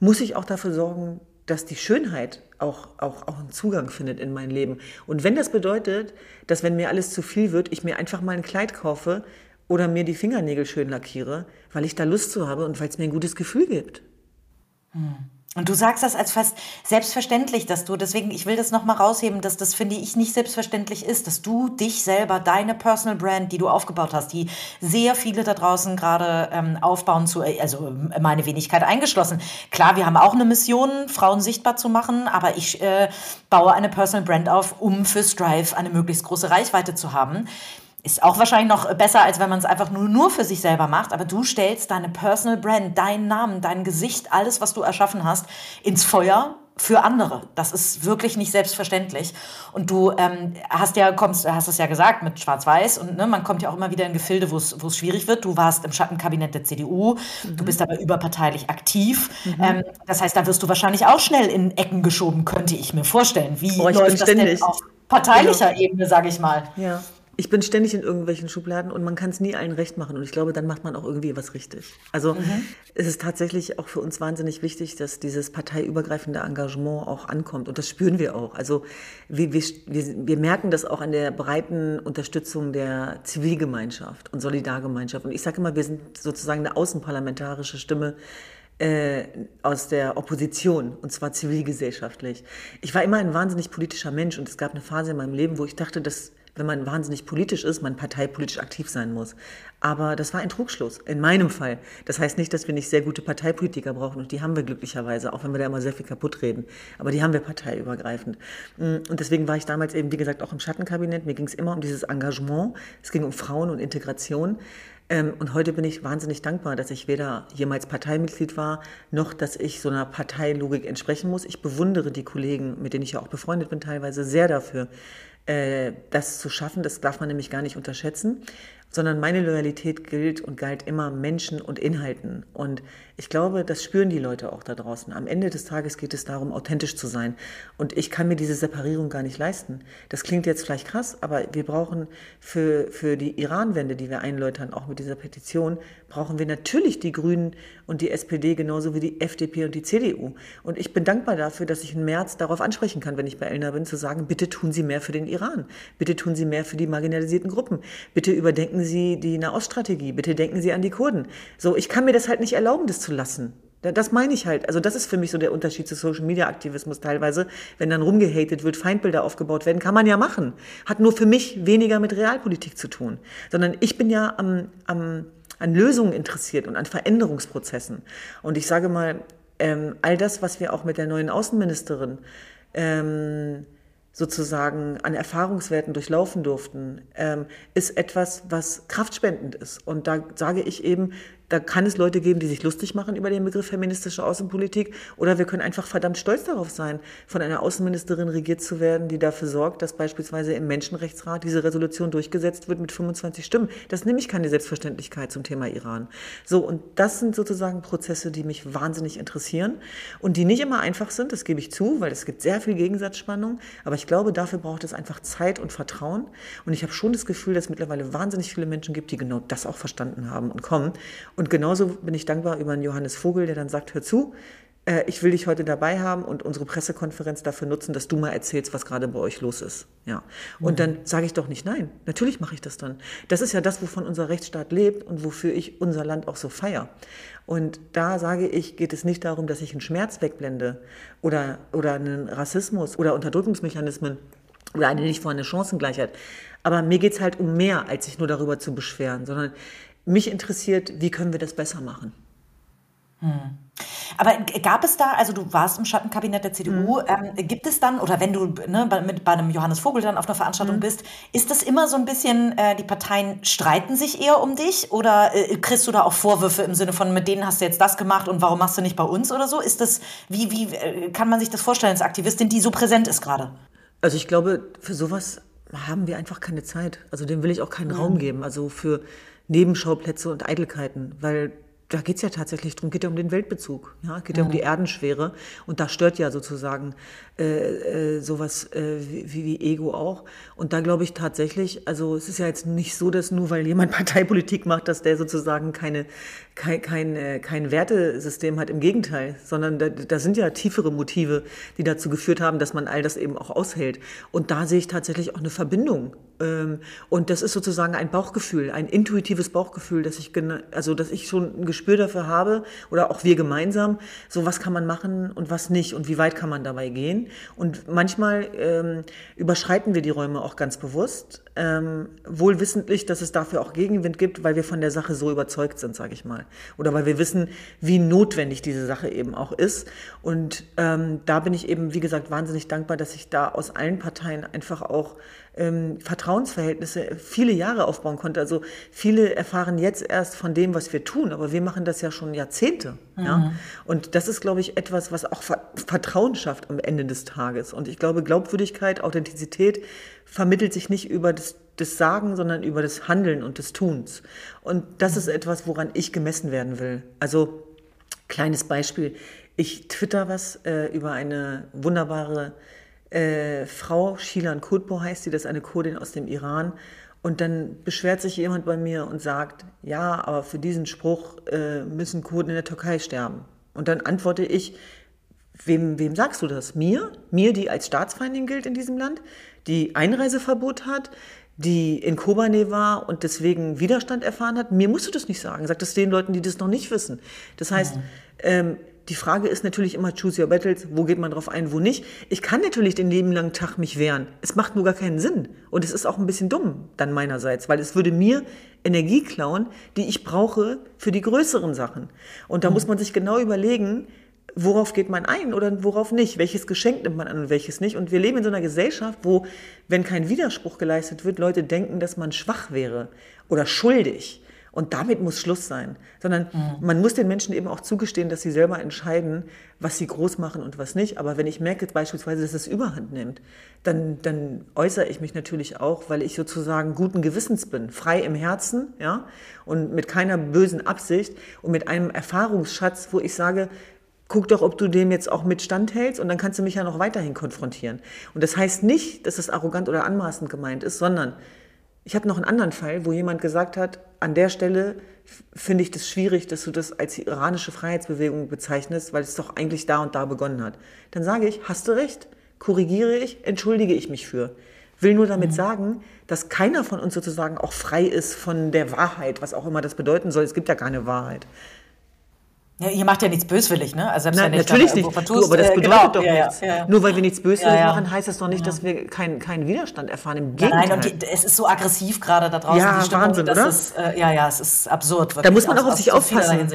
muss ich auch dafür sorgen, dass die Schönheit auch, auch, auch einen Zugang findet in mein Leben. Und wenn das bedeutet, dass wenn mir alles zu viel wird, ich mir einfach mal ein Kleid kaufe oder mir die Fingernägel schön lackiere, weil ich da Lust zu habe und weil es mir ein gutes Gefühl gibt. Hm. Und du sagst das als fast selbstverständlich, dass du, deswegen, ich will das nochmal rausheben, dass das, finde ich, nicht selbstverständlich ist, dass du dich selber, deine Personal Brand, die du aufgebaut hast, die sehr viele da draußen gerade ähm, aufbauen zu, also meine Wenigkeit eingeschlossen. Klar, wir haben auch eine Mission, Frauen sichtbar zu machen, aber ich äh, baue eine Personal Brand auf, um für Strive eine möglichst große Reichweite zu haben. Ist auch wahrscheinlich noch besser, als wenn man es einfach nur, nur für sich selber macht. Aber du stellst deine Personal Brand, deinen Namen, dein Gesicht, alles, was du erschaffen hast, ins Feuer für andere. Das ist wirklich nicht selbstverständlich. Und du ähm, hast ja, kommst, hast es ja gesagt mit Schwarz-Weiß und ne, man kommt ja auch immer wieder in Gefilde, wo es schwierig wird. Du warst im Schattenkabinett der CDU, mhm. du bist aber überparteilich aktiv. Mhm. Ähm, das heißt, da wirst du wahrscheinlich auch schnell in Ecken geschoben, könnte ich mir vorstellen. Wie oh, läuft das denn auf parteilicher ja. Ebene, sage ich mal? Ja. Ich bin ständig in irgendwelchen Schubladen und man kann es nie allen recht machen. Und ich glaube, dann macht man auch irgendwie was richtig. Also mhm. es ist tatsächlich auch für uns wahnsinnig wichtig, dass dieses parteiübergreifende Engagement auch ankommt. Und das spüren wir auch. Also wir, wir, wir merken das auch an der breiten Unterstützung der Zivilgemeinschaft und Solidargemeinschaft. Und ich sage immer, wir sind sozusagen eine außenparlamentarische Stimme äh, aus der Opposition, und zwar zivilgesellschaftlich. Ich war immer ein wahnsinnig politischer Mensch und es gab eine Phase in meinem Leben, wo ich dachte, dass wenn man wahnsinnig politisch ist, man parteipolitisch aktiv sein muss. Aber das war ein Trugschluss, in meinem Fall. Das heißt nicht, dass wir nicht sehr gute Parteipolitiker brauchen und die haben wir glücklicherweise, auch wenn wir da immer sehr viel kaputt reden. Aber die haben wir parteiübergreifend. Mm, und deswegen war ich damals eben, wie gesagt, auch im Schattenkabinett. Mir ging es immer um dieses Engagement. Es ging um Frauen und Integration. Ähm, und heute bin ich wahnsinnig dankbar, dass ich weder jemals Parteimitglied war, noch dass ich so einer Parteilogik entsprechen muss. Ich bewundere die Kollegen, mit denen ich ja auch befreundet bin, teilweise sehr dafür, das zu schaffen. Das darf man nämlich gar nicht unterschätzen sondern meine Loyalität gilt und galt immer Menschen und Inhalten. Und ich glaube, das spüren die Leute auch da draußen. Am Ende des Tages geht es darum, authentisch zu sein. Und ich kann mir diese Separierung gar nicht leisten. Das klingt jetzt vielleicht krass, aber wir brauchen für, für die Iran-Wende, die wir einläutern, auch mit dieser Petition, brauchen wir natürlich die Grünen und die SPD genauso wie die FDP und die CDU. Und ich bin dankbar dafür, dass ich im März darauf ansprechen kann, wenn ich bei Elna bin, zu sagen, bitte tun Sie mehr für den Iran. Bitte tun Sie mehr für die marginalisierten Gruppen. Bitte überdenken denken Sie die Nahoststrategie, bitte denken Sie an die Kurden. So, ich kann mir das halt nicht erlauben, das zu lassen. Das meine ich halt. Also das ist für mich so der Unterschied zu Social Media Aktivismus teilweise. Wenn dann rumgehatet wird, Feindbilder aufgebaut werden, kann man ja machen. Hat nur für mich weniger mit Realpolitik zu tun. Sondern ich bin ja am, am, an Lösungen interessiert und an Veränderungsprozessen. Und ich sage mal, ähm, all das, was wir auch mit der neuen Außenministerin ähm, sozusagen an Erfahrungswerten durchlaufen durften, ähm, ist etwas, was kraftspendend ist. Und da sage ich eben, da kann es Leute geben, die sich lustig machen über den Begriff feministische Außenpolitik. Oder wir können einfach verdammt stolz darauf sein, von einer Außenministerin regiert zu werden, die dafür sorgt, dass beispielsweise im Menschenrechtsrat diese Resolution durchgesetzt wird mit 25 Stimmen. Das nehme ich keine Selbstverständlichkeit zum Thema Iran. So, und das sind sozusagen Prozesse, die mich wahnsinnig interessieren und die nicht immer einfach sind, das gebe ich zu, weil es gibt sehr viel Gegensatzspannung. Aber ich glaube, dafür braucht es einfach Zeit und Vertrauen. Und ich habe schon das Gefühl, dass es mittlerweile wahnsinnig viele Menschen gibt, die genau das auch verstanden haben und kommen. Und genauso bin ich dankbar über einen Johannes Vogel, der dann sagt, hör zu, äh, ich will dich heute dabei haben und unsere Pressekonferenz dafür nutzen, dass du mal erzählst, was gerade bei euch los ist. Ja. Und mhm. dann sage ich doch nicht nein. Natürlich mache ich das dann. Das ist ja das, wovon unser Rechtsstaat lebt und wofür ich unser Land auch so feier. Und da sage ich, geht es nicht darum, dass ich einen Schmerz wegblende oder, oder einen Rassismus oder Unterdrückungsmechanismen oder eine nicht vorhandene Chancengleichheit. Aber mir geht es halt um mehr, als sich nur darüber zu beschweren, sondern mich interessiert, wie können wir das besser machen. Hm. Aber gab es da, also du warst im Schattenkabinett der CDU, mhm. ähm, gibt es dann, oder wenn du ne, bei, mit, bei einem Johannes Vogel dann auf einer Veranstaltung mhm. bist, ist das immer so ein bisschen, äh, die Parteien streiten sich eher um dich oder äh, kriegst du da auch Vorwürfe im Sinne von, mit denen hast du jetzt das gemacht und warum machst du nicht bei uns oder so? Ist das, wie, wie äh, kann man sich das vorstellen als Aktivistin, die so präsent ist gerade? Also ich glaube, für sowas haben wir einfach keine Zeit. Also dem will ich auch keinen mhm. Raum geben. Also für Nebenschauplätze und Eitelkeiten, weil da geht es ja tatsächlich drum, geht ja um den Weltbezug, ja, geht ja um die Erdenschwere und da stört ja sozusagen äh, äh, sowas äh, wie, wie Ego auch. Und da glaube ich tatsächlich, also es ist ja jetzt nicht so, dass nur weil jemand *laughs* Parteipolitik macht, dass der sozusagen keine, kein, kein, äh, kein Wertesystem hat, im Gegenteil, sondern da, da sind ja tiefere Motive, die dazu geführt haben, dass man all das eben auch aushält. Und da sehe ich tatsächlich auch eine Verbindung und das ist sozusagen ein Bauchgefühl, ein intuitives Bauchgefühl, dass ich, also, dass ich schon ein Gespür dafür habe oder auch wir gemeinsam, so was kann man machen und was nicht und wie weit kann man dabei gehen. Und manchmal ähm, überschreiten wir die Räume auch ganz bewusst, ähm, wohl wissentlich, dass es dafür auch Gegenwind gibt, weil wir von der Sache so überzeugt sind, sage ich mal. Oder weil wir wissen, wie notwendig diese Sache eben auch ist. Und ähm, da bin ich eben, wie gesagt, wahnsinnig dankbar, dass ich da aus allen Parteien einfach auch ähm, Vertrauensverhältnisse viele Jahre aufbauen konnte. Also viele erfahren jetzt erst von dem, was wir tun, aber wir machen das ja schon Jahrzehnte. Mhm. Ja? Und das ist, glaube ich, etwas, was auch Vertrauen schafft am Ende des Tages. Und ich glaube, Glaubwürdigkeit, Authentizität vermittelt sich nicht über das, das Sagen, sondern über das Handeln und des Tuns. Und das mhm. ist etwas, woran ich gemessen werden will. Also, kleines Beispiel. Ich twitter was äh, über eine wunderbare äh, Frau, Shilan Kutbo heißt sie, das ist eine Kurdin aus dem Iran. Und dann beschwert sich jemand bei mir und sagt, ja, aber für diesen Spruch äh, müssen Kurden in der Türkei sterben. Und dann antworte ich, wem, wem sagst du das? Mir? Mir, die als Staatsfeindin gilt in diesem Land, die Einreiseverbot hat, die in Kobane war und deswegen Widerstand erfahren hat. Mir musst du das nicht sagen. Sag das den Leuten, die das noch nicht wissen. Das heißt, mhm. ähm, die Frage ist natürlich immer, choose your battles, wo geht man drauf ein, wo nicht. Ich kann natürlich den lieben langen Tag mich wehren. Es macht nur gar keinen Sinn. Und es ist auch ein bisschen dumm dann meinerseits, weil es würde mir Energie klauen, die ich brauche für die größeren Sachen. Und da mhm. muss man sich genau überlegen, worauf geht man ein oder worauf nicht? Welches Geschenk nimmt man an und welches nicht? Und wir leben in so einer Gesellschaft, wo, wenn kein Widerspruch geleistet wird, Leute denken, dass man schwach wäre oder schuldig. Und damit muss Schluss sein. Sondern mhm. man muss den Menschen eben auch zugestehen, dass sie selber entscheiden, was sie groß machen und was nicht. Aber wenn ich merke beispielsweise, dass es überhand nimmt, dann, dann äußere ich mich natürlich auch, weil ich sozusagen guten Gewissens bin, frei im Herzen, ja, und mit keiner bösen Absicht und mit einem Erfahrungsschatz, wo ich sage, guck doch, ob du dem jetzt auch mit standhältst und dann kannst du mich ja noch weiterhin konfrontieren. Und das heißt nicht, dass es arrogant oder anmaßend gemeint ist, sondern ich habe noch einen anderen Fall, wo jemand gesagt hat, an der Stelle finde ich das schwierig, dass du das als iranische Freiheitsbewegung bezeichnest, weil es doch eigentlich da und da begonnen hat. Dann sage ich, hast du recht, korrigiere ich, entschuldige ich mich für. Will nur damit mhm. sagen, dass keiner von uns sozusagen auch frei ist von der Wahrheit, was auch immer das bedeuten soll. Es gibt ja keine Wahrheit. Ja, ihr macht ja nichts böswillig, ne? Also selbst Nein, wenn natürlich nicht. Vertust, du, aber das äh, bedeutet genau. doch ja, nichts. Ja, Nur weil wir nichts böswillig machen, heißt das doch nicht, dass wir keinen kein Widerstand erfahren. Im Gegenteil. Nein, und es ist so aggressiv gerade da draußen. Ja, die Stimmung, Wahnsinn, oder? Ist, äh, ja, ja, es ist absurd. Wirklich. Da muss man auch auf sich aufpassen.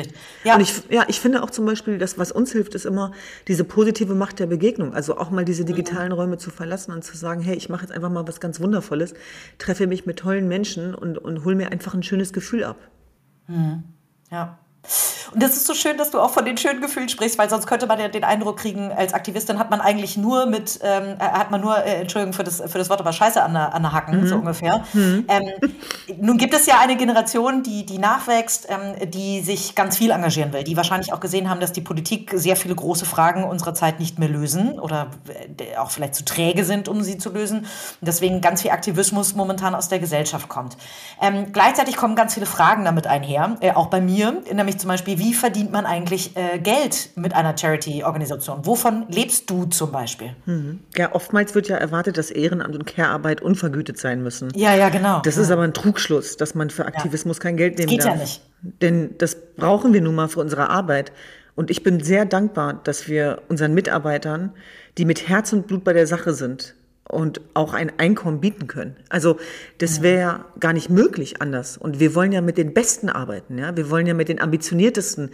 Ja. Und ich, ja, ich finde auch zum Beispiel, das, was uns hilft, ist immer diese positive Macht der Begegnung. Also auch mal diese digitalen mhm. Räume zu verlassen und zu sagen, hey, ich mache jetzt einfach mal was ganz Wundervolles, treffe mich mit tollen Menschen und, und hol mir einfach ein schönes Gefühl ab. Mhm. Ja. Und das ist so schön, dass du auch von den schönen Gefühlen sprichst, weil sonst könnte man ja den Eindruck kriegen, als Aktivistin hat man eigentlich nur mit, ähm, äh, hat man nur, äh, Entschuldigung für das, für das Wort, aber Scheiße an der, an der Hacken, mhm. so ungefähr. Mhm. Ähm, nun gibt es ja eine Generation, die, die nachwächst, ähm, die sich ganz viel engagieren will, die wahrscheinlich auch gesehen haben, dass die Politik sehr viele große Fragen unserer Zeit nicht mehr lösen oder äh, auch vielleicht zu träge sind, um sie zu lösen. Und deswegen ganz viel Aktivismus momentan aus der Gesellschaft kommt. Ähm, gleichzeitig kommen ganz viele Fragen damit einher, äh, auch bei mir, nämlich zum Beispiel, Beispiel, wie verdient man eigentlich äh, Geld mit einer Charity-Organisation? Wovon lebst du zum Beispiel? Mhm. Ja, oftmals wird ja erwartet, dass Ehrenamt und Care-Arbeit unvergütet sein müssen. Ja, ja, genau. Das ja. ist aber ein Trugschluss, dass man für Aktivismus ja. kein Geld nehmen das geht darf. ja nicht. Denn das brauchen wir nun mal für unsere Arbeit. Und ich bin sehr dankbar, dass wir unseren Mitarbeitern, die mit Herz und Blut bei der Sache sind, und auch ein Einkommen bieten können. Also das wäre ja gar nicht möglich anders. Und wir wollen ja mit den Besten arbeiten, ja. Wir wollen ja mit den ambitioniertesten.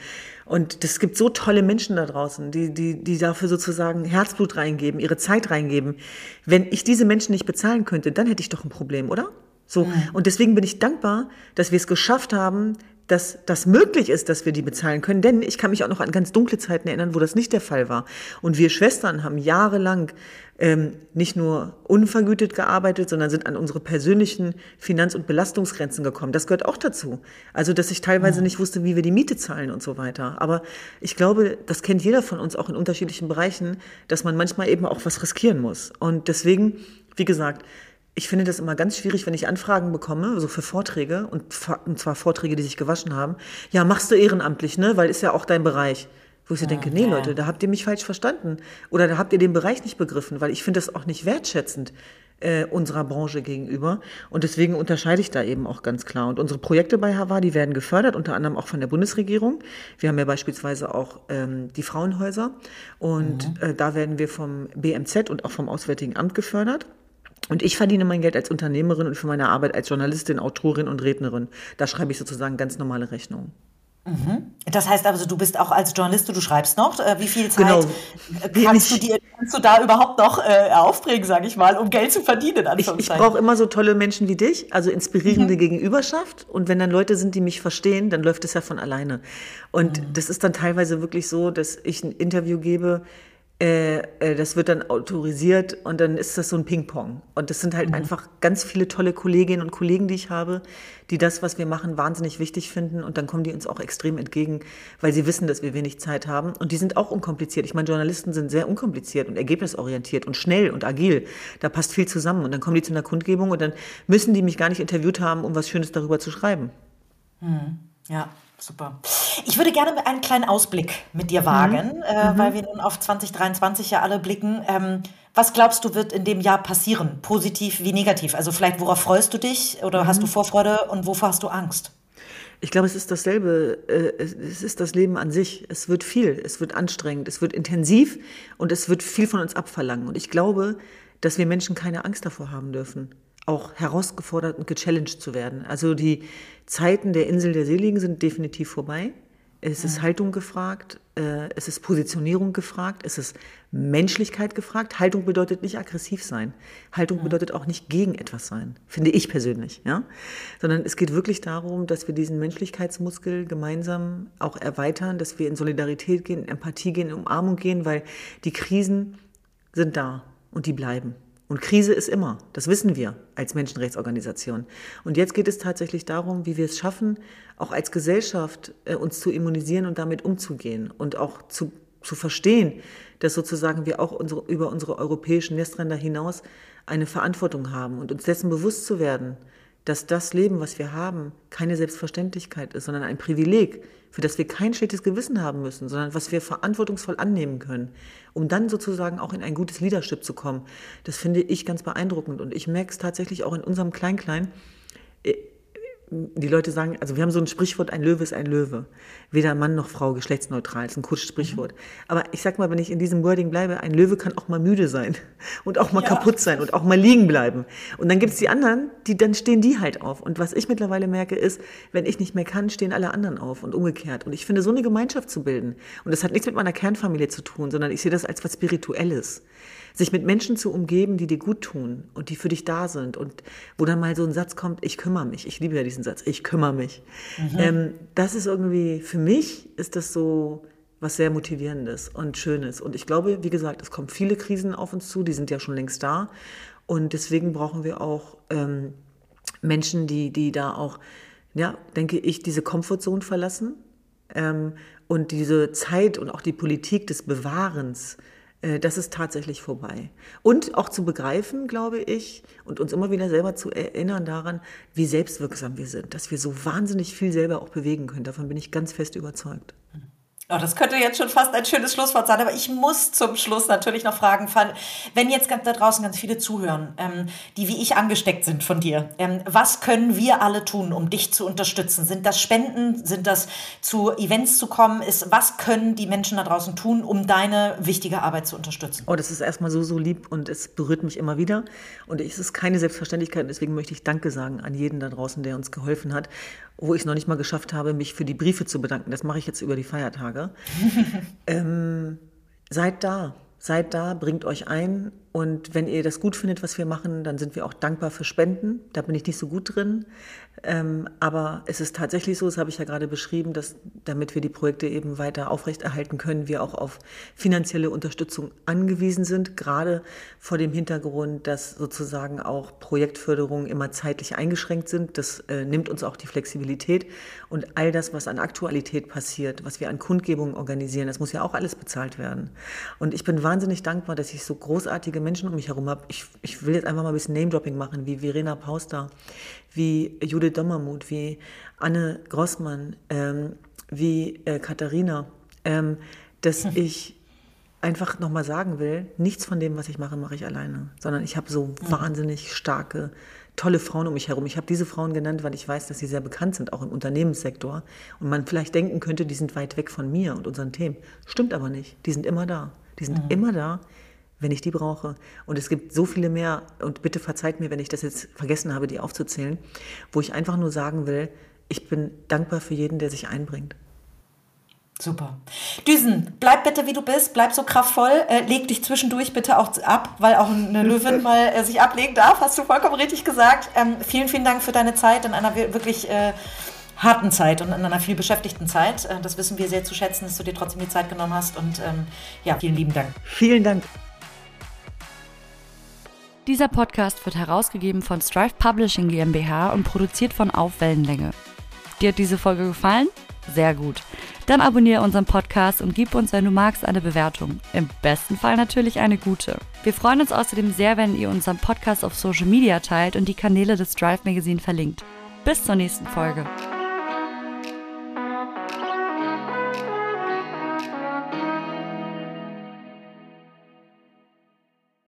Und es gibt so tolle Menschen da draußen, die, die, die dafür sozusagen Herzblut reingeben, ihre Zeit reingeben. Wenn ich diese Menschen nicht bezahlen könnte, dann hätte ich doch ein Problem, oder? So. Und deswegen bin ich dankbar, dass wir es geschafft haben, dass das möglich ist, dass wir die bezahlen können. Denn ich kann mich auch noch an ganz dunkle Zeiten erinnern, wo das nicht der Fall war. Und wir Schwestern haben jahrelang ähm, nicht nur unvergütet gearbeitet, sondern sind an unsere persönlichen Finanz- und Belastungsgrenzen gekommen. Das gehört auch dazu. Also, dass ich teilweise nicht wusste, wie wir die Miete zahlen und so weiter. Aber ich glaube, das kennt jeder von uns auch in unterschiedlichen Bereichen, dass man manchmal eben auch was riskieren muss. Und deswegen, wie gesagt, ich finde das immer ganz schwierig, wenn ich Anfragen bekomme, so für Vorträge, und, und zwar Vorträge, die sich gewaschen haben. Ja, machst du ehrenamtlich, ne? Weil ist ja auch dein Bereich. Wo ich so denke, nee, Leute, da habt ihr mich falsch verstanden. Oder da habt ihr den Bereich nicht begriffen, weil ich finde das auch nicht wertschätzend äh, unserer Branche gegenüber. Und deswegen unterscheide ich da eben auch ganz klar. Und unsere Projekte bei Hava, die werden gefördert, unter anderem auch von der Bundesregierung. Wir haben ja beispielsweise auch ähm, die Frauenhäuser. Und mhm. äh, da werden wir vom BMZ und auch vom Auswärtigen Amt gefördert. Und ich verdiene mein Geld als Unternehmerin und für meine Arbeit als Journalistin, Autorin und Rednerin. Da schreibe ich sozusagen ganz normale Rechnungen. Mhm. Das heißt also, du bist auch als Journalist, du schreibst noch. Äh, wie viel Zeit genau. kannst, du dir, kannst du da überhaupt noch äh, aufbringen, sage ich mal, um Geld zu verdienen? Ich, ich brauche immer so tolle Menschen wie dich, also inspirierende mhm. Gegenüberschaft. Und wenn dann Leute sind, die mich verstehen, dann läuft es ja von alleine. Und mhm. das ist dann teilweise wirklich so, dass ich ein Interview gebe, äh, äh, das wird dann autorisiert und dann ist das so ein Ping-Pong. Und das sind halt mhm. einfach ganz viele tolle Kolleginnen und Kollegen, die ich habe, die das, was wir machen, wahnsinnig wichtig finden. Und dann kommen die uns auch extrem entgegen, weil sie wissen, dass wir wenig Zeit haben. Und die sind auch unkompliziert. Ich meine, Journalisten sind sehr unkompliziert und ergebnisorientiert und schnell und agil. Da passt viel zusammen. Und dann kommen die zu einer Kundgebung und dann müssen die mich gar nicht interviewt haben, um was Schönes darüber zu schreiben. Mhm. Ja, Super. Ich würde gerne einen kleinen Ausblick mit dir wagen, mhm. Äh, mhm. weil wir nun auf 2023 ja alle blicken. Ähm, was glaubst du, wird in dem Jahr passieren? Positiv wie negativ? Also vielleicht, worauf freust du dich oder mhm. hast du Vorfreude und wovor hast du Angst? Ich glaube, es ist dasselbe. Äh, es ist das Leben an sich. Es wird viel, es wird anstrengend, es wird intensiv und es wird viel von uns abverlangen. Und ich glaube, dass wir Menschen keine Angst davor haben dürfen auch herausgefordert und gechallenged zu werden. Also die Zeiten der Insel der Seligen sind definitiv vorbei. Es ist Haltung gefragt, äh, es ist Positionierung gefragt, es ist Menschlichkeit gefragt. Haltung bedeutet nicht aggressiv sein. Haltung bedeutet auch nicht gegen etwas sein, finde ich persönlich, ja. Sondern es geht wirklich darum, dass wir diesen Menschlichkeitsmuskel gemeinsam auch erweitern, dass wir in Solidarität gehen, in Empathie gehen, in Umarmung gehen, weil die Krisen sind da und die bleiben. Und Krise ist immer, das wissen wir als Menschenrechtsorganisation. Und jetzt geht es tatsächlich darum, wie wir es schaffen, auch als Gesellschaft äh, uns zu immunisieren und damit umzugehen und auch zu, zu verstehen, dass sozusagen wir auch unsere, über unsere europäischen Nestränder hinaus eine Verantwortung haben und uns dessen bewusst zu werden, dass das Leben, was wir haben, keine Selbstverständlichkeit ist, sondern ein Privileg, für das wir kein schlechtes Gewissen haben müssen, sondern was wir verantwortungsvoll annehmen können, um dann sozusagen auch in ein gutes Leadership zu kommen. Das finde ich ganz beeindruckend und ich merke es tatsächlich auch in unserem Klein-Klein die Leute sagen, also wir haben so ein Sprichwort, ein Löwe ist ein Löwe. Weder Mann noch Frau, geschlechtsneutral, das ist ein kurzes Sprichwort. Aber ich sag mal, wenn ich in diesem Wording bleibe, ein Löwe kann auch mal müde sein *laughs* und auch mal ja. kaputt sein und auch mal liegen bleiben. Und dann gibt's die anderen, die dann stehen die halt auf. Und was ich mittlerweile merke, ist, wenn ich nicht mehr kann, stehen alle anderen auf und umgekehrt. Und ich finde, so eine Gemeinschaft zu bilden, und das hat nichts mit meiner Kernfamilie zu tun, sondern ich sehe das als was Spirituelles sich mit Menschen zu umgeben, die dir gut tun und die für dich da sind und wo dann mal so ein Satz kommt, ich kümmere mich. Ich liebe ja diesen Satz, ich kümmere mich. Mhm. Ähm, das ist irgendwie, für mich ist das so was sehr motivierendes und schönes. Und ich glaube, wie gesagt, es kommen viele Krisen auf uns zu, die sind ja schon längst da. Und deswegen brauchen wir auch ähm, Menschen, die, die da auch, ja, denke ich, diese Komfortzone verlassen ähm, und diese Zeit und auch die Politik des Bewahrens das ist tatsächlich vorbei. Und auch zu begreifen, glaube ich, und uns immer wieder selber zu erinnern daran, wie selbstwirksam wir sind, dass wir so wahnsinnig viel selber auch bewegen können. Davon bin ich ganz fest überzeugt. Oh, das könnte jetzt schon fast ein schönes Schlusswort sein, aber ich muss zum Schluss natürlich noch fragen, wenn jetzt da draußen ganz viele zuhören, ähm, die wie ich angesteckt sind von dir, ähm, was können wir alle tun, um dich zu unterstützen? Sind das Spenden? Sind das zu Events zu kommen? Ist, was können die Menschen da draußen tun, um deine wichtige Arbeit zu unterstützen? Oh, das ist erstmal so, so lieb und es berührt mich immer wieder. Und es ist keine Selbstverständlichkeit, deswegen möchte ich Danke sagen an jeden da draußen, der uns geholfen hat wo ich es noch nicht mal geschafft habe, mich für die Briefe zu bedanken. Das mache ich jetzt über die Feiertage. *laughs* ähm, seid da, seid da, bringt euch ein und wenn ihr das gut findet, was wir machen, dann sind wir auch dankbar für Spenden. Da bin ich nicht so gut drin. Ähm, aber es ist tatsächlich so, das habe ich ja gerade beschrieben, dass damit wir die Projekte eben weiter aufrechterhalten können, wir auch auf finanzielle Unterstützung angewiesen sind, gerade vor dem Hintergrund, dass sozusagen auch Projektförderungen immer zeitlich eingeschränkt sind. Das äh, nimmt uns auch die Flexibilität und all das, was an Aktualität passiert, was wir an Kundgebungen organisieren, das muss ja auch alles bezahlt werden. Und ich bin wahnsinnig dankbar, dass ich so großartige Menschen um mich herum habe. Ich, ich will jetzt einfach mal ein bisschen Name-Dropping machen, wie Verena Pauster, wie Judith Dommermuth, wie Anne Grossmann, ähm, wie äh, Katharina, ähm, dass hm. ich einfach nochmal sagen will, nichts von dem, was ich mache, mache ich alleine, sondern ich habe so hm. wahnsinnig starke, tolle Frauen um mich herum. Ich habe diese Frauen genannt, weil ich weiß, dass sie sehr bekannt sind, auch im Unternehmenssektor. Und man vielleicht denken könnte, die sind weit weg von mir und unseren Themen. Stimmt aber nicht. Die sind immer da. Die sind mhm. immer da wenn ich die brauche. Und es gibt so viele mehr, und bitte verzeiht mir, wenn ich das jetzt vergessen habe, die aufzuzählen, wo ich einfach nur sagen will, ich bin dankbar für jeden, der sich einbringt. Super. Düsen, bleib bitte wie du bist, bleib so kraftvoll, äh, leg dich zwischendurch bitte auch ab, weil auch eine Löwin *laughs* mal äh, sich ablegen darf, hast du vollkommen richtig gesagt. Ähm, vielen, vielen Dank für deine Zeit in einer wirklich äh, harten Zeit und in einer viel beschäftigten Zeit. Äh, das wissen wir sehr zu schätzen, dass du dir trotzdem die Zeit genommen hast und ähm, ja, vielen lieben Dank. Vielen Dank. Dieser Podcast wird herausgegeben von Strive Publishing GmbH und produziert von Auf Wellenlänge. Dir hat diese Folge gefallen? Sehr gut. Dann abonniere unseren Podcast und gib uns, wenn du magst, eine Bewertung. Im besten Fall natürlich eine gute. Wir freuen uns außerdem sehr, wenn ihr unseren Podcast auf Social Media teilt und die Kanäle des Drive Magazine verlinkt. Bis zur nächsten Folge.